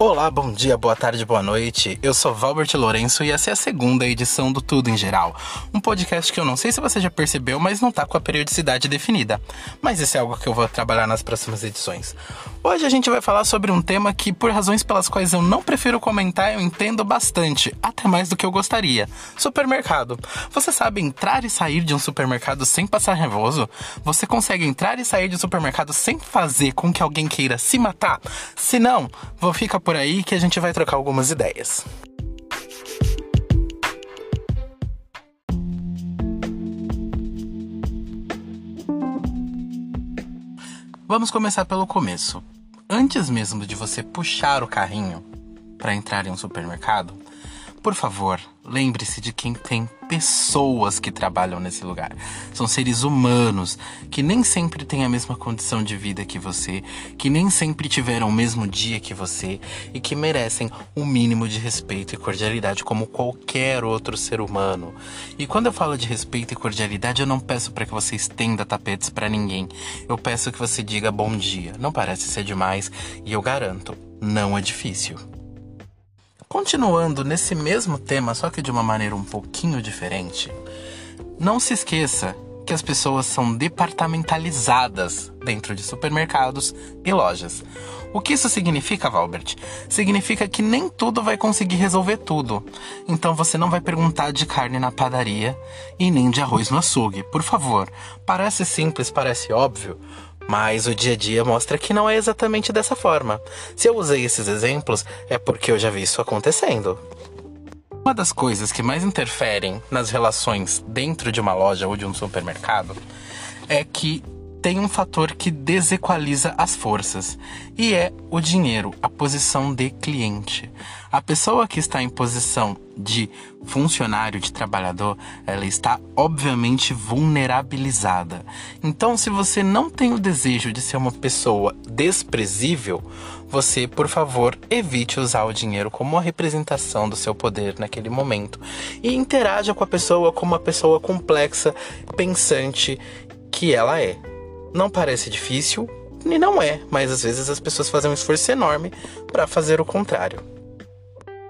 Olá, bom dia, boa tarde, boa noite. Eu sou Valbert Lourenço e essa é a segunda edição do Tudo em Geral. Um podcast que eu não sei se você já percebeu, mas não tá com a periodicidade definida. Mas isso é algo que eu vou trabalhar nas próximas edições. Hoje a gente vai falar sobre um tema que, por razões pelas quais eu não prefiro comentar, eu entendo bastante, até mais do que eu gostaria: supermercado. Você sabe entrar e sair de um supermercado sem passar nervoso? Você consegue entrar e sair de um supermercado sem fazer com que alguém queira se matar? Se não, vou ficar por aí que a gente vai trocar algumas ideias. Vamos começar pelo começo. Antes mesmo de você puxar o carrinho para entrar em um supermercado, por favor, lembre-se de quem tem pessoas que trabalham nesse lugar. São seres humanos que nem sempre têm a mesma condição de vida que você, que nem sempre tiveram o mesmo dia que você e que merecem um mínimo de respeito e cordialidade como qualquer outro ser humano. E quando eu falo de respeito e cordialidade, eu não peço para que você estenda tapetes para ninguém. Eu peço que você diga bom dia. Não parece ser demais e eu garanto, não é difícil. Continuando nesse mesmo tema, só que de uma maneira um pouquinho diferente, não se esqueça que as pessoas são departamentalizadas dentro de supermercados e lojas. O que isso significa, Valbert? Significa que nem tudo vai conseguir resolver tudo. Então você não vai perguntar de carne na padaria e nem de arroz no açougue. Por favor, parece simples, parece óbvio, mas o dia a dia mostra que não é exatamente dessa forma. Se eu usei esses exemplos, é porque eu já vi isso acontecendo. Uma das coisas que mais interferem nas relações dentro de uma loja ou de um supermercado é que tem um fator que desequaliza as forças, e é o dinheiro, a posição de cliente. A pessoa que está em posição de funcionário, de trabalhador, ela está obviamente vulnerabilizada. Então, se você não tem o desejo de ser uma pessoa desprezível, você, por favor, evite usar o dinheiro como uma representação do seu poder naquele momento e interaja com a pessoa como uma pessoa complexa, pensante que ela é. Não parece difícil, e não é, mas às vezes as pessoas fazem um esforço enorme para fazer o contrário.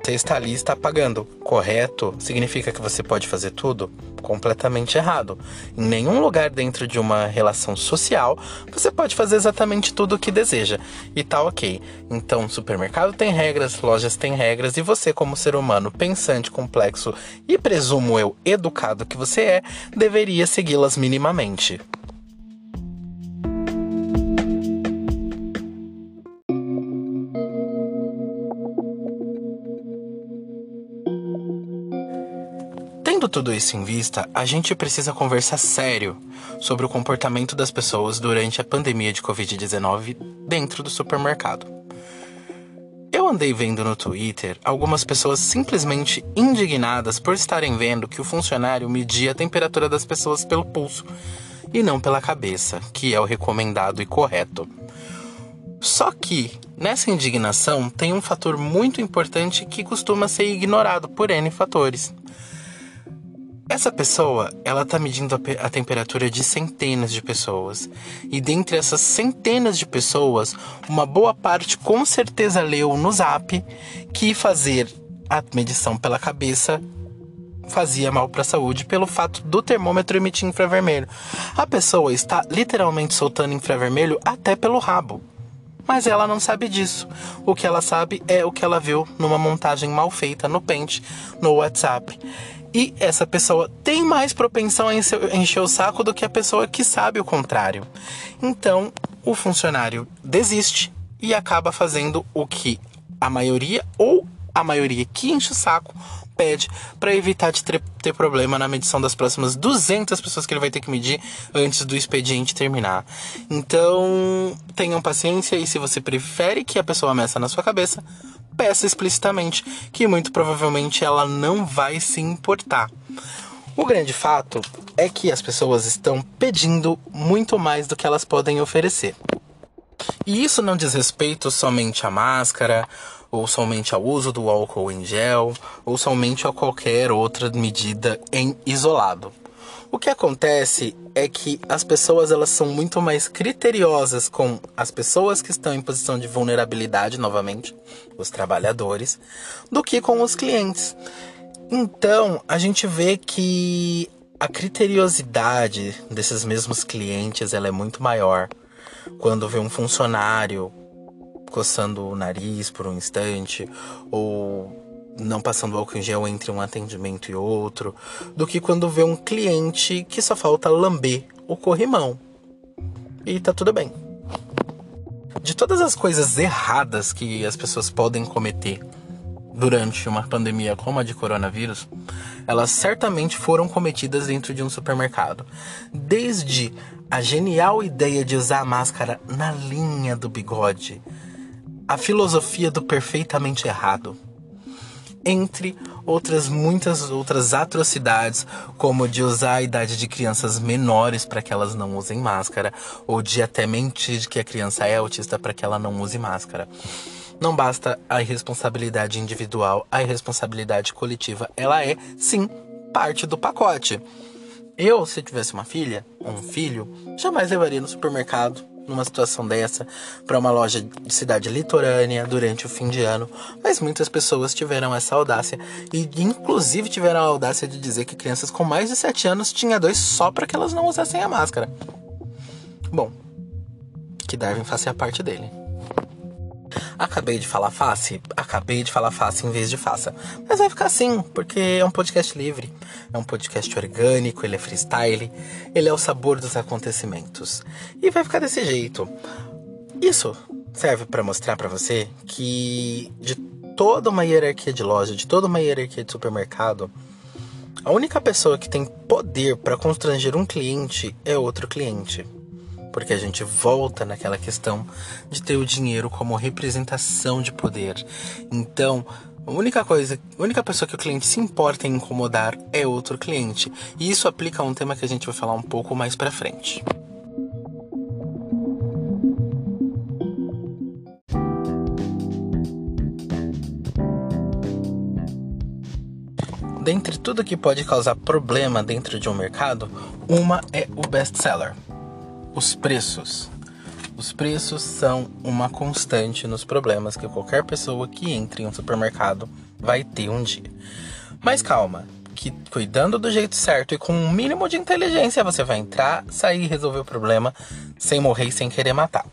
Você está ali está pagando. Correto significa que você pode fazer tudo? Completamente errado. Em nenhum lugar dentro de uma relação social você pode fazer exatamente tudo o que deseja. E tá ok. Então, supermercado tem regras, lojas têm regras, e você, como ser humano pensante, complexo e presumo eu educado que você é, deveria segui-las minimamente. Tudo isso em vista, a gente precisa conversar sério sobre o comportamento das pessoas durante a pandemia de Covid-19 dentro do supermercado. Eu andei vendo no Twitter algumas pessoas simplesmente indignadas por estarem vendo que o funcionário media a temperatura das pessoas pelo pulso e não pela cabeça, que é o recomendado e correto. Só que nessa indignação tem um fator muito importante que costuma ser ignorado por N fatores. Essa pessoa, ela tá medindo a, a, temperatura de centenas de pessoas. E dentre essas centenas de pessoas, uma boa parte com certeza leu no Zap que fazer a medição pela cabeça fazia mal para a saúde pelo fato do termômetro emitir infravermelho. A pessoa está literalmente soltando infravermelho até pelo rabo. Mas ela não sabe disso. O que ela sabe é o que ela viu numa montagem mal feita no Paint, no WhatsApp. E essa pessoa tem mais propensão a encher o saco do que a pessoa que sabe o contrário. Então, o funcionário desiste e acaba fazendo o que a maioria ou a maioria que enche o saco pede para evitar de ter, ter, problema na medição das próximas 200 pessoas que ele vai ter que medir antes do expediente terminar. Então, tenham paciência e se você prefere que a pessoa meça na sua cabeça, peça explicitamente que muito provavelmente ela não vai se importar. O grande fato é que as pessoas estão pedindo muito mais do que elas podem oferecer. E isso não diz respeito somente à máscara, ou somente ao uso do álcool em gel, ou somente a qualquer outra medida em isolado. O que acontece é que as pessoas elas são muito mais criteriosas com as pessoas que estão em posição de vulnerabilidade, novamente, os trabalhadores, do que com os clientes. Então, a gente vê que a criteriosidade desses mesmos clientes ela é muito maior quando vê um funcionário coçando o nariz por um instante ou não passando álcool em gel entre um atendimento e outro, do que quando vê um cliente que só falta lamber o corrimão. E tá tudo bem. De todas as coisas erradas que as pessoas podem cometer durante uma pandemia como a de coronavírus, elas certamente foram cometidas dentro de um supermercado. Desde a genial ideia de usar a máscara na linha do bigode, a filosofia do perfeitamente errado entre outras muitas outras atrocidades, como de usar a idade de crianças menores para que elas não usem máscara, ou de até mentir que a criança é autista para que ela não use máscara. Não basta a irresponsabilidade individual, a irresponsabilidade coletiva, ela é sim parte do pacote. Eu, se tivesse uma filha um filho, jamais levaria no supermercado numa situação dessa para uma loja de cidade litorânea durante o fim de ano, mas muitas pessoas tiveram essa audácia e inclusive tiveram a audácia de dizer que crianças com mais de 7 anos tinha dois só para que elas não usassem a máscara. Bom, que Darwin faça a parte dele. Acabei de falar face? Acabei de falar face em vez de faça. Mas vai ficar assim, porque é um podcast livre. É um podcast orgânico, ele é freestyle, ele é o sabor dos acontecimentos. E vai ficar desse jeito. Isso serve para mostrar para você que de toda uma hierarquia de loja, de toda uma hierarquia de supermercado, a única pessoa que tem poder para constranger um cliente é outro cliente porque a gente volta naquela questão de ter o dinheiro como representação de poder. Então, a única coisa, a única pessoa que o cliente se importa em incomodar é outro cliente. E isso aplica a um tema que a gente vai falar um pouco mais para frente. Dentre tudo que pode causar problema dentro de um mercado, uma é o best seller. Os preços. Os preços são uma constante nos problemas que qualquer pessoa que entre em um supermercado vai ter um dia. Mas calma, que cuidando do jeito certo e com um mínimo de inteligência você vai entrar, sair e resolver o problema sem morrer e sem querer matar.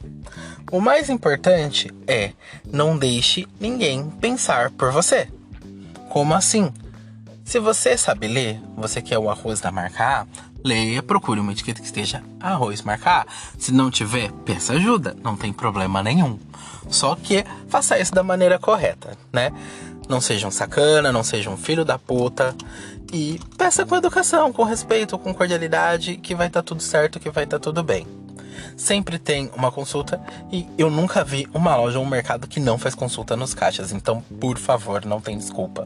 O mais importante é não deixe ninguém pensar por você. Como assim? Se você sabe ler, você quer o arroz da marca A, leia, procure uma etiqueta que esteja arroz marca A. Se não tiver, peça ajuda, não tem problema nenhum. Só que faça isso da maneira correta, né? Não seja um sacana, não seja um filho da puta. E peça com educação, com respeito, com cordialidade, que vai estar tá tudo certo, que vai estar tá tudo bem. Sempre tem uma consulta e eu nunca vi uma loja ou um mercado que não faz consulta nos caixas, então por favor, não tem desculpa.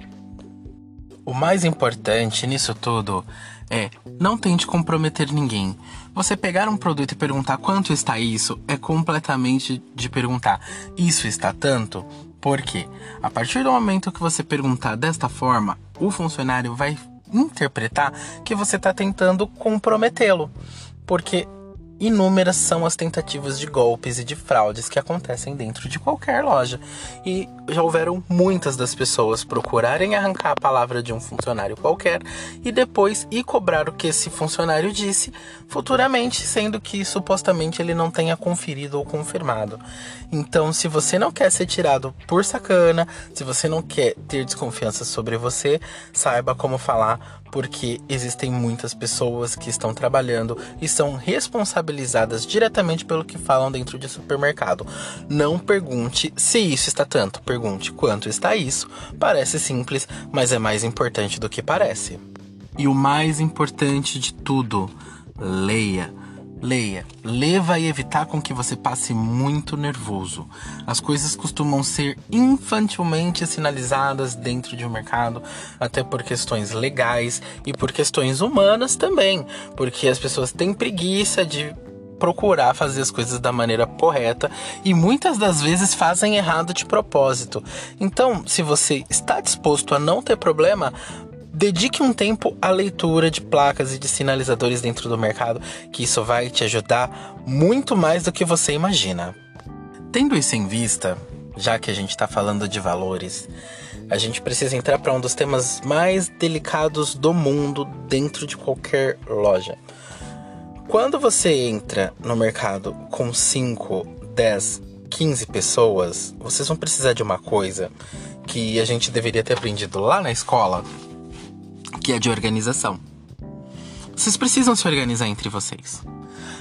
O mais importante nisso tudo é não tente comprometer ninguém. Você pegar um produto e perguntar quanto está isso é completamente de perguntar isso está tanto? Porque a partir do momento que você perguntar desta forma, o funcionário vai interpretar que você está tentando comprometê-lo. Porque Inúmeras são as tentativas de golpes e de fraudes que acontecem dentro de qualquer loja. E já houveram muitas das pessoas procurarem arrancar a palavra de um funcionário qualquer e depois ir cobrar o que esse funcionário disse futuramente, sendo que supostamente ele não tenha conferido ou confirmado. Então, se você não quer ser tirado por sacana, se você não quer ter desconfiança sobre você, saiba como falar porque existem muitas pessoas que estão trabalhando e são responsabilizadas diretamente pelo que falam dentro de supermercado. Não pergunte se isso está tanto, pergunte quanto está isso. Parece simples, mas é mais importante do que parece. E o mais importante de tudo, leia Leia. Ler vai evitar com que você passe muito nervoso. As coisas costumam ser infantilmente sinalizadas dentro de um mercado, até por questões legais e por questões humanas também, porque as pessoas têm preguiça de procurar fazer as coisas da maneira correta e muitas das vezes fazem errado de propósito. Então, se você está disposto a não ter problema, Dedique um tempo à leitura de placas e de sinalizadores dentro do mercado, que isso vai te ajudar muito mais do que você imagina. Tendo isso em vista, já que a gente está falando de valores, a gente precisa entrar para um dos temas mais delicados do mundo dentro de qualquer loja. Quando você entra no mercado com 5, 10, 15 pessoas, vocês vão precisar de uma coisa que a gente deveria ter aprendido lá na escola, que é de organização. Vocês precisam se organizar entre vocês.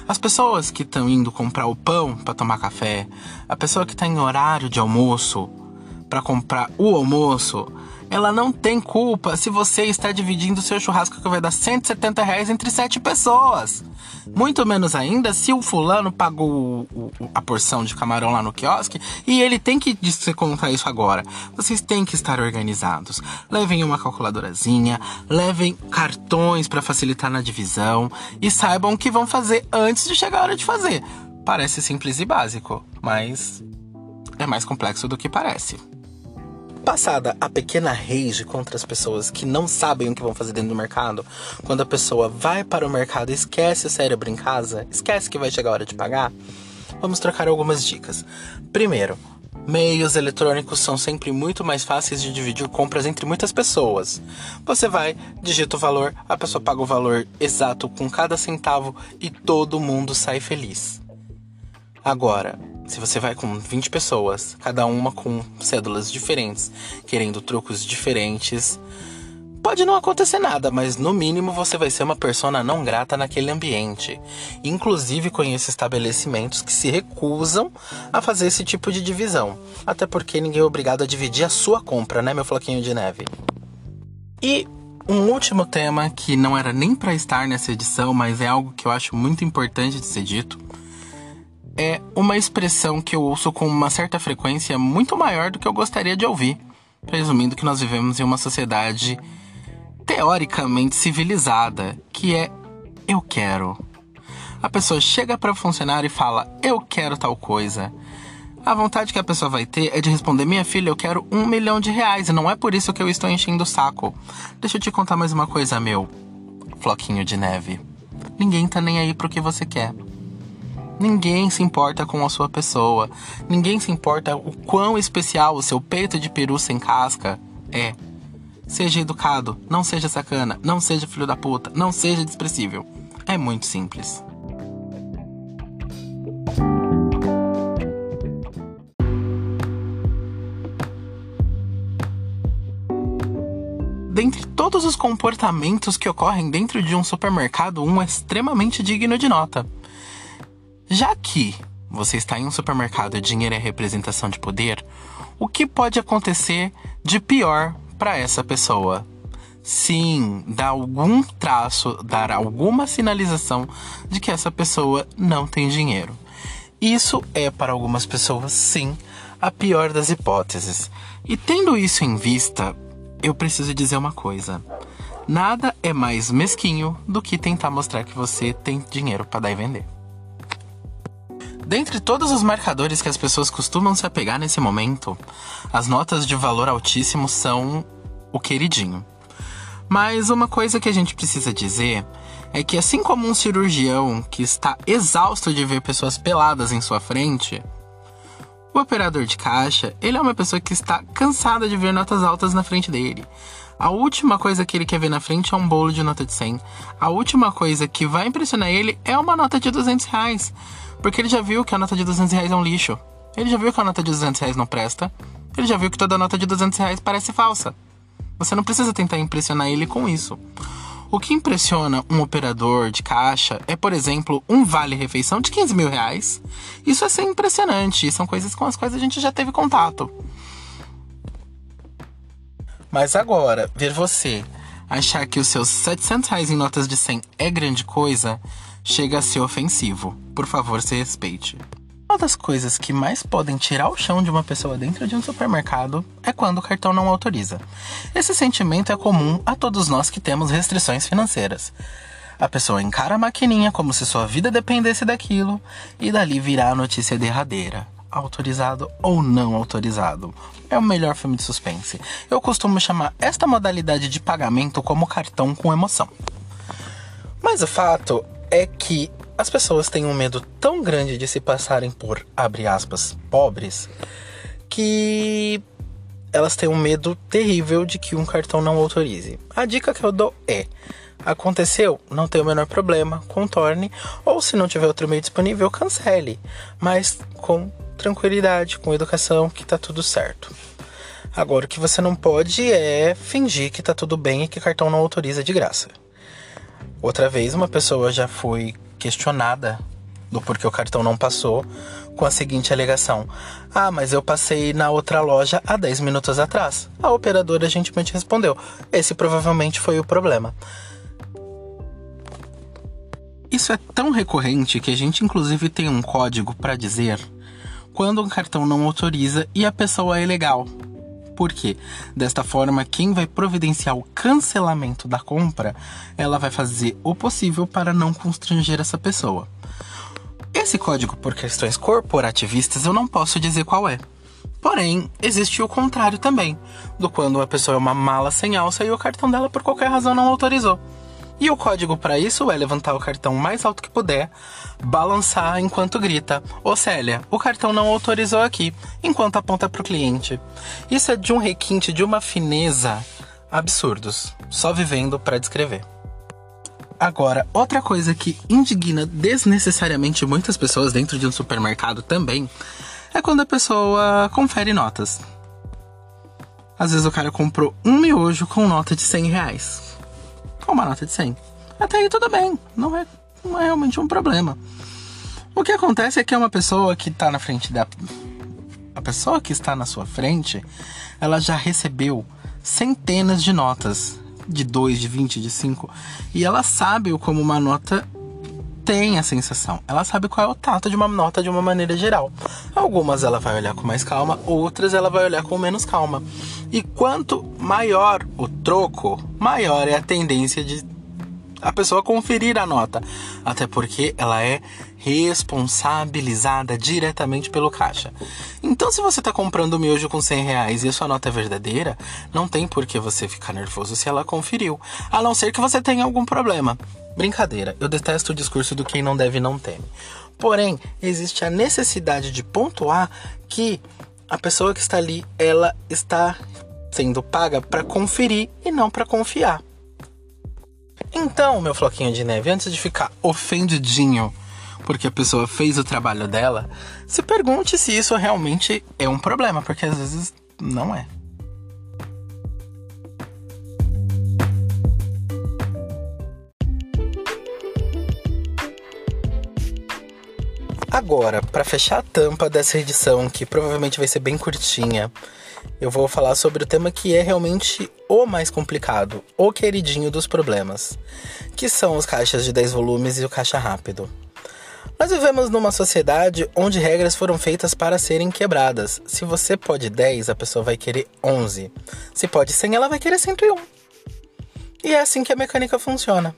As pessoas que estão indo comprar o pão para tomar café, a pessoa que está em horário de almoço para comprar o almoço, ela não tem culpa se você está dividindo seu churrasco que vai dar 170 reais entre sete pessoas. Muito menos ainda se o fulano pagou o, o, a porção de camarão lá no quiosque e ele tem que contar isso agora. Vocês têm que estar organizados. Levem uma calculadorazinha, levem cartões para facilitar na divisão e saibam o que vão fazer antes de chegar a hora de fazer. Parece simples e básico, mas é mais complexo do que parece. Passada a pequena rage contra as pessoas que não sabem o que vão fazer dentro do mercado, quando a pessoa vai para o mercado esquece o cérebro em casa, esquece que vai chegar a hora de pagar, vamos trocar algumas dicas. Primeiro, Meios eletrônicos são sempre muito mais fáceis de dividir compras entre muitas pessoas. Você vai, digita o valor, a pessoa paga o valor exato com cada centavo e todo mundo sai feliz. Agora, se você vai com 20 pessoas, cada uma com cédulas diferentes, querendo trocos diferentes, pode não acontecer nada, mas no mínimo você vai ser uma persona não grata naquele ambiente. Inclusive conheço estabelecimentos que se recusam a fazer esse tipo de divisão, até porque ninguém é obrigado a dividir a sua compra, né, meu floquinho de neve? E um último tema que não era nem para estar nessa edição, mas é algo que eu acho muito importante de ser dito é uma expressão que eu ouço com uma certa frequência muito maior do que eu gostaria de ouvir, presumindo que nós vivemos em uma sociedade teoricamente civilizada, que é eu quero. A pessoa chega para o funcionário e fala eu quero tal coisa. A vontade que a pessoa vai ter é de responder: Minha filha, eu quero um milhão de reais e não é por isso que eu estou enchendo o saco. Deixa eu te contar mais uma coisa, meu floquinho de neve. Ninguém tá nem aí pro que você quer. Ninguém se importa com a sua pessoa. Ninguém se importa o quão especial o seu peito de peru sem casca é. Seja educado, não seja sacana, não seja filho da puta, não seja desprezível. É muito simples. Dentre todos os comportamentos que ocorrem dentro de um supermercado, um é extremamente digno de nota. Já que você está em um supermercado e dinheiro é representação de poder, o que pode acontecer de pior para essa pessoa? Sim, dar algum traço, dar alguma sinalização de que essa pessoa não tem dinheiro. Isso é para algumas pessoas, sim, a pior das hipóteses. E tendo isso em vista, eu preciso dizer uma coisa. Nada é mais mesquinho do que tentar mostrar que você tem dinheiro para dar e vender. Dentre todos os marcadores que as pessoas costumam se apegar nesse momento, as notas de valor altíssimo são o queridinho. Mas uma coisa que a gente precisa dizer é que, assim como um cirurgião que está exausto de ver pessoas peladas em sua frente, o operador de caixa, ele é uma pessoa que está cansada de ver notas altas na frente dele. A última coisa que ele quer ver na frente é um bolo de nota de 100. A última coisa que vai impressionar ele é uma nota de 200 reais. Porque ele já viu que a nota de 200 reais é um lixo. Ele já viu que a nota de 200 reais não presta. Ele já viu que toda nota de 200 reais parece falsa. Você não precisa tentar impressionar ele com isso. O que impressiona um operador de caixa é, por exemplo, um vale-refeição de 15 mil reais. Isso é ser impressionante, são coisas com as quais a gente já teve contato. Mas agora, ver você achar que os seus 700 reais em notas de 100 é grande coisa, chega a ser ofensivo. Por favor, se respeite. Uma das coisas que mais podem tirar o chão de uma pessoa dentro de um supermercado é quando o cartão não autoriza. Esse sentimento é comum a todos nós que temos restrições financeiras. A pessoa encara a maquininha como se sua vida dependesse daquilo e dali virá a notícia derradeira. autorizado ou não autorizado. É o melhor filme de suspense. Eu costumo chamar esta modalidade de pagamento como cartão com emoção. Mas o fato é que as pessoas têm um medo tão grande de se passarem por, abre aspas, pobres, que elas têm um medo terrível de que um cartão não autorize. A dica que eu dou é: aconteceu, não tem o menor problema, contorne, ou se não tiver outro meio disponível, cancele, mas com tranquilidade, com educação, que tá tudo certo. Agora, o que você não pode é fingir que tá tudo bem e que cartão não autoriza de graça. Outra vez, uma pessoa já foi questionada do porquê o cartão não passou, com a seguinte alegação: Ah, mas eu passei na outra loja há 10 minutos atrás. A operadora gentilmente respondeu: Esse provavelmente foi o problema. Isso é tão recorrente que a gente, inclusive, tem um código para dizer quando um cartão não autoriza e a pessoa é legal. Por quê? Desta forma, quem vai providenciar o cancelamento da compra, ela vai fazer o possível para não constranger essa pessoa. Esse código, por questões corporativistas, eu não posso dizer qual é. Porém, existe o contrário também, do quando a pessoa é uma mala sem alça e o cartão dela por qualquer razão não autorizou. E o código para isso é levantar o cartão mais alto que puder, balançar enquanto grita: Ô Célia, o cartão não autorizou aqui, enquanto aponta para o cliente. Isso é de um requinte, de uma fineza absurdos, só vivendo para descrever. Agora, outra coisa que indigna desnecessariamente muitas pessoas dentro de um supermercado também é quando a pessoa confere notas. Às vezes o cara comprou um miojo com nota de 100 reais uma nota de 100. Até aí tudo bem, não é, não é realmente um problema. O que acontece é que é uma pessoa que está na frente da. A pessoa que está na sua frente, ela já recebeu centenas de notas de 2, de 20, de 5. E ela sabe como uma nota tem a sensação. Ela sabe qual é o tato de uma nota de uma maneira geral. Algumas ela vai olhar com mais calma, outras ela vai olhar com menos calma. E quanto maior o troco, maior é a tendência de a pessoa conferir a nota. Até porque ela é responsabilizada diretamente pelo caixa. Então, se você está comprando miojo com 100 reais e a sua nota é verdadeira, não tem por que você ficar nervoso se ela conferiu. A não ser que você tenha algum problema. Brincadeira, eu detesto o discurso do quem não deve não teme. Porém, existe a necessidade de pontuar que a pessoa que está ali, ela está sendo paga para conferir e não para confiar. Então, meu floquinho de neve, antes de ficar ofendidinho porque a pessoa fez o trabalho dela, se pergunte se isso realmente é um problema, porque às vezes não é. Agora, para fechar a tampa dessa edição, que provavelmente vai ser bem curtinha, eu vou falar sobre o tema que é realmente o mais complicado, o queridinho dos problemas, que são os caixas de 10 volumes e o caixa rápido. Nós vivemos numa sociedade onde regras foram feitas para serem quebradas. Se você pode 10, a pessoa vai querer 11. Se pode 100, ela vai querer 101. E é assim que a mecânica funciona.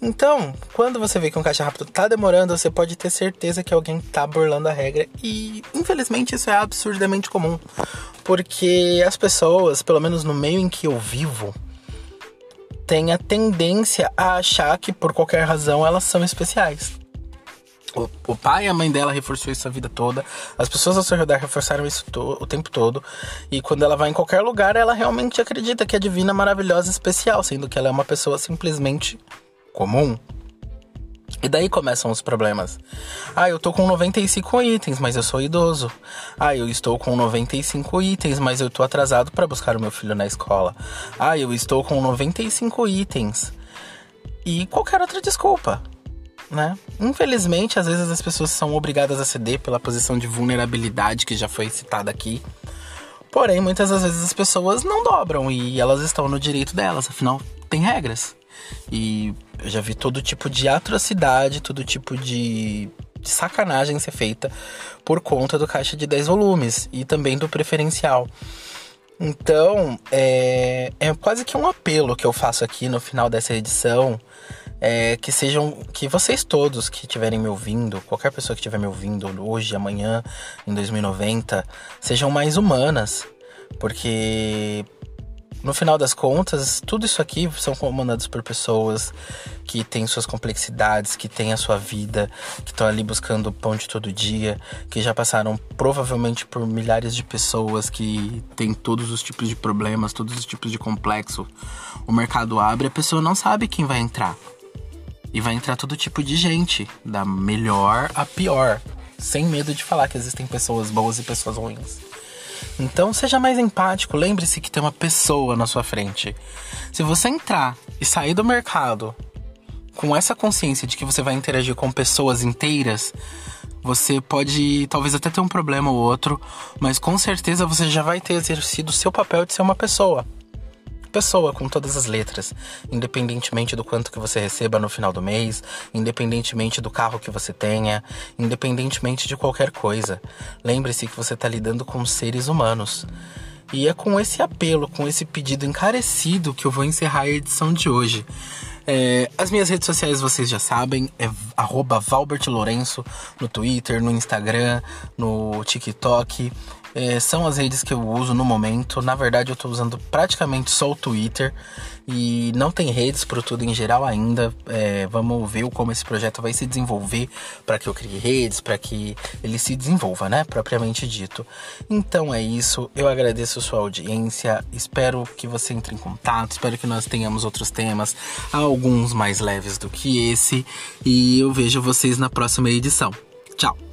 Então, quando você vê que um caixa rápido tá demorando, você pode ter certeza que alguém tá burlando a regra. E infelizmente isso é absurdamente comum. Porque as pessoas, pelo menos no meio em que eu vivo, têm a tendência a achar que por qualquer razão elas são especiais. O, pai e a mãe dela reforçou isso a vida toda. As pessoas ao seu redor reforçaram isso o tempo todo. E quando ela vai em qualquer lugar, ela realmente acredita que é divina, maravilhosa, especial, sendo que ela é uma pessoa simplesmente comum. E daí começam os problemas. Ah, eu tô com 95 itens, mas eu sou idoso. Ah, eu estou com 95 itens, mas eu tô atrasado para buscar o meu filho na escola. Ah, eu estou com 95 itens. E qualquer outra desculpa, né? Infelizmente, às vezes as pessoas são obrigadas a ceder pela posição de vulnerabilidade que já foi citada aqui. Porém, muitas das vezes as pessoas não dobram e elas estão no direito delas, afinal, tem regras. E eu já vi todo tipo de atrocidade, todo tipo de, de sacanagem ser feita por conta do caixa de 10 volumes e também do preferencial. Então, é, é quase que um apelo que eu faço aqui no final dessa edição. é, que sejam que vocês todos que estiverem me ouvindo, qualquer pessoa que estiver me ouvindo hoje, amanhã, em 2090, sejam mais humanas, porque no final das contas, tudo isso aqui são comandados por pessoas que têm suas complexidades, que têm a sua vida, que estão ali buscando o pão de todo dia, que já passaram provavelmente por milhares de pessoas que têm todos os tipos de problemas, todos os tipos de complexo. O mercado abre, a pessoa não sabe quem vai entrar. E vai entrar todo tipo de gente, da melhor a pior, sem medo de falar que existem pessoas boas e pessoas ruins. Então seja mais empático, lembre-se que tem uma pessoa na sua frente. Se você entrar e sair do mercado com essa consciência de que você vai interagir com pessoas inteiras, você pode talvez até ter um problema ou outro, mas com certeza você já vai ter exercido o seu papel de ser uma pessoa pessoa com todas as letras, independentemente do quanto que você receba no final do mês, independentemente do carro que você tenha, independentemente de qualquer coisa. Lembre-se que você está lidando com seres humanos. E é com esse apelo, com esse pedido encarecido que eu vou encerrar a edição de hoje. É, as minhas redes sociais vocês já sabem, é arroba no Twitter, no Instagram, no TikTok. É, são as redes que eu uso no momento. Na verdade, eu estou usando praticamente só o Twitter e não tem redes para tudo em geral ainda. É, vamos ver como esse projeto vai se desenvolver para que eu crie redes, para que ele se desenvolva, né? Propriamente dito. Então é isso. Eu agradeço a sua audiência. Espero que você entre em contato. Espero que nós tenhamos outros temas, alguns mais leves do que esse. E eu vejo vocês na próxima edição. Tchau!